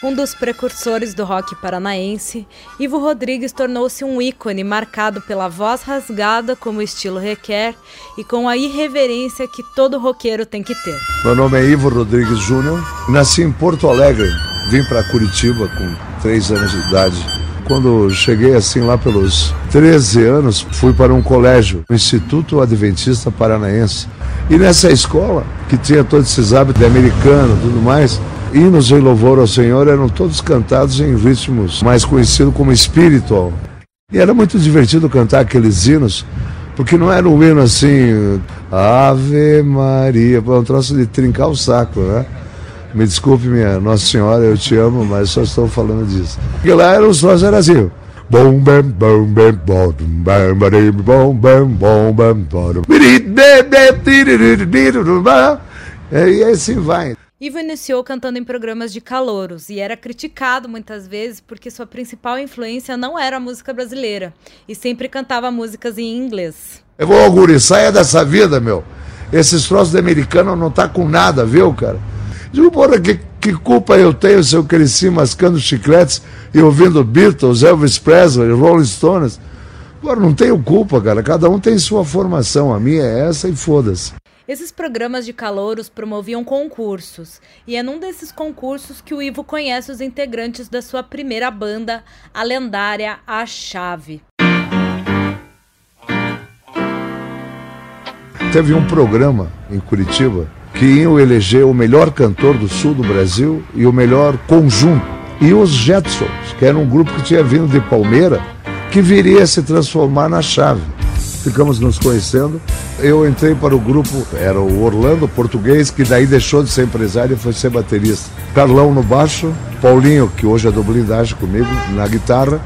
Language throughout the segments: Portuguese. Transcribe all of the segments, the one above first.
Um dos precursores do rock paranaense, Ivo Rodrigues tornou-se um ícone marcado pela voz rasgada como o estilo requer e com a irreverência que todo roqueiro tem que ter. Meu nome é Ivo Rodrigues Júnior, nasci em Porto Alegre, vim para Curitiba com 3 anos de idade. Quando cheguei assim lá pelos 13 anos, fui para um colégio, o Instituto Adventista Paranaense. E nessa escola, que tinha todos esses hábitos de americano tudo mais, hinos em louvor ao Senhor eram todos cantados em ritmos mais conhecidos como espiritual. E era muito divertido cantar aqueles hinos, porque não era um hino assim, Ave Maria, um troço de trincar o saco, né? Me desculpe, minha Nossa Senhora, eu te amo, mas só estou falando disso. Porque lá os troços, era assim. Bom, bam, bom, bam, bom, bam, bom, bom, bam, bom. E assim vai. Ivo iniciou cantando em programas de calouros e era criticado muitas vezes porque sua principal influência não era a música brasileira e sempre cantava músicas em inglês. Eu vou, Auguri, saia dessa vida, meu. Esses troços de americano não tá com nada, viu, cara? Digo, porra, que, que culpa eu tenho se eu cresci mascando chicletes e ouvindo Beatles, Elvis Presley, Rolling Stones? Porra, não tenho culpa, cara. Cada um tem sua formação. A minha é essa e foda-se. Esses programas de calouros promoviam concursos, e é num desses concursos que o Ivo conhece os integrantes da sua primeira banda, a lendária A Chave. Teve um programa em Curitiba que iam eleger o melhor cantor do sul do Brasil e o melhor conjunto. E os Jetsons, que era um grupo que tinha vindo de Palmeira, que viria a se transformar na chave ficamos nos conhecendo. Eu entrei para o grupo, era o Orlando português, que daí deixou de ser empresário e foi ser baterista. Carlão no baixo, Paulinho, que hoje é do blindagem comigo, na guitarra,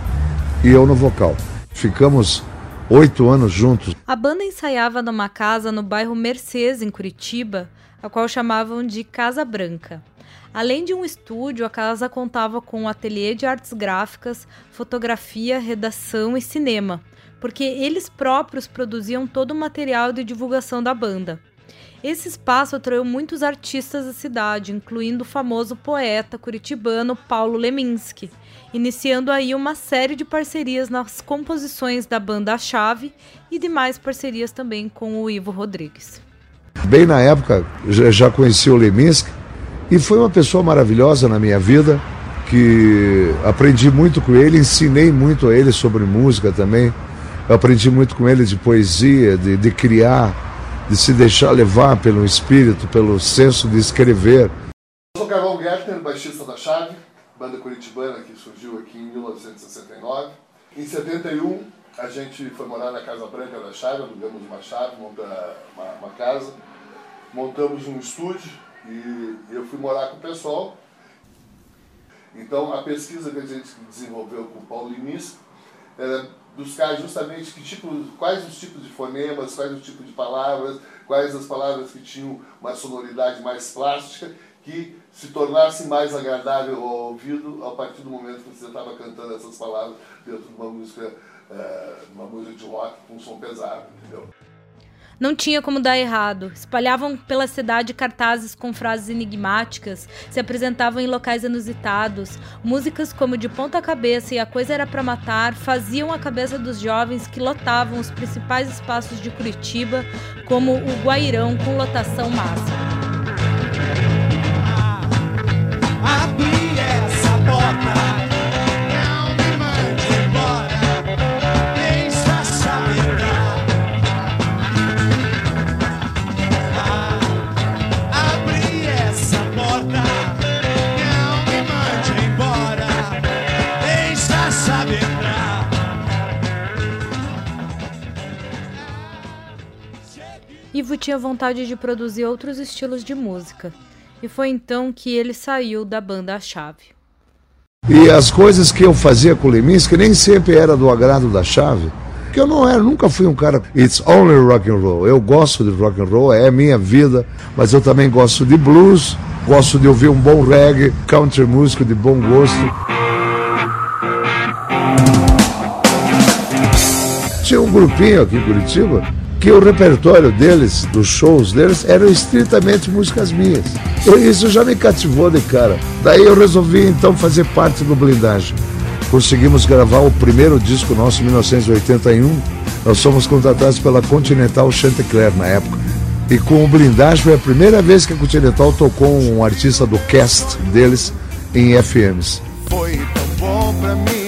e eu no vocal. Ficamos oito anos juntos. A banda ensaiava numa casa no bairro Mercedes, em Curitiba, a qual chamavam de Casa Branca. Além de um estúdio, a casa contava com um ateliê de artes gráficas, fotografia, redação e cinema porque eles próprios produziam todo o material de divulgação da banda. Esse espaço atraiu muitos artistas da cidade, incluindo o famoso poeta curitibano Paulo Leminski, iniciando aí uma série de parcerias nas composições da banda Chave e demais parcerias também com o Ivo Rodrigues. Bem na época, já conheci o Leminski e foi uma pessoa maravilhosa na minha vida, que aprendi muito com ele, ensinei muito a ele sobre música também. Eu aprendi muito com ele de poesia, de, de criar, de se deixar levar pelo espírito, pelo senso de escrever. Eu sou Carol Gertner, baixista da Chave, banda curitibana que surgiu aqui em 1969. Em 71, a gente foi morar na Casa Branca da Chave, alugamos uma chave, montamos uma, uma casa, montamos um estúdio e eu fui morar com o pessoal. Então, a pesquisa que a gente desenvolveu com o Paulo Linis era buscar justamente que tipo, quais os tipos de fonemas, quais os tipos de palavras, quais as palavras que tinham uma sonoridade mais plástica, que se tornasse mais agradável ao ouvido a partir do momento que você estava cantando essas palavras dentro de uma música, é, uma música de rock com um som pesado, entendeu? Não tinha como dar errado. Espalhavam pela cidade cartazes com frases enigmáticas, se apresentavam em locais inusitados. Músicas como De Ponta Cabeça e A Coisa Era para Matar faziam a cabeça dos jovens que lotavam os principais espaços de Curitiba, como o Guairão, com lotação máxima. Ivo tinha vontade de produzir outros estilos de música, e foi então que ele saiu da banda A Chave. E as coisas que eu fazia com o Leminski nem sempre era do agrado da Chave, que eu não era, nunca fui um cara it's only rock and roll. Eu gosto de rock and roll, é minha vida, mas eu também gosto de blues, gosto de ouvir um bom reggae, country música de bom gosto. Tinha um grupinho aqui em Curitiba que o repertório deles, dos shows deles, eram estritamente músicas minhas. E isso já me cativou de cara. Daí eu resolvi então fazer parte do Blindagem. Conseguimos gravar o primeiro disco nosso em 1981. Nós fomos contratados pela Continental Chantecler na época. E com o Blindagem foi a primeira vez que a Continental tocou um artista do cast deles em FMs. Foi tão bom pra mim,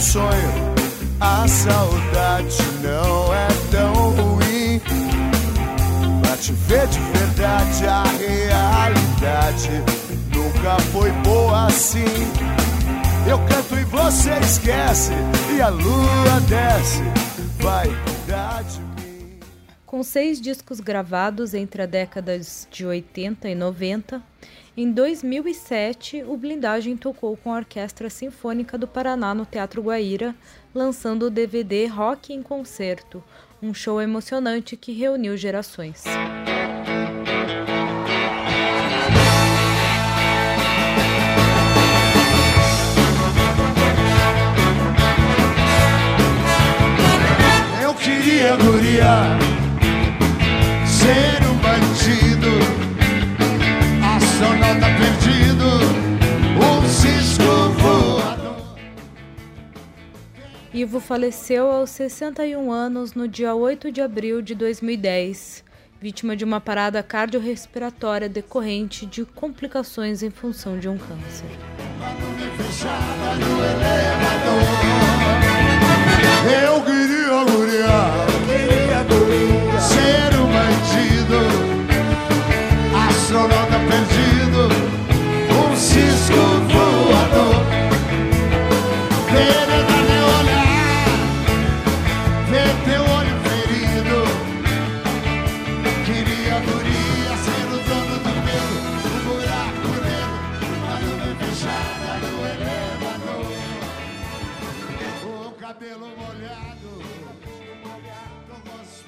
sonho a saudade não é tão ruim. Pra te ver de verdade, a realidade nunca foi boa assim. Eu canto e você esquece, e a lua desce, vai cuidar de mim. Com seis discos gravados entre as décadas de 80 e 90, em 2007, o Blindagem tocou com a Orquestra Sinfônica do Paraná no Teatro Guaíra, lançando o DVD Rock em Concerto, um show emocionante que reuniu gerações. Eu queria, guria, Ivo faleceu aos 61 anos no dia 8 de abril de 2010, vítima de uma parada cardiorrespiratória decorrente de complicações em função de um câncer. Cabelo molhado, com voz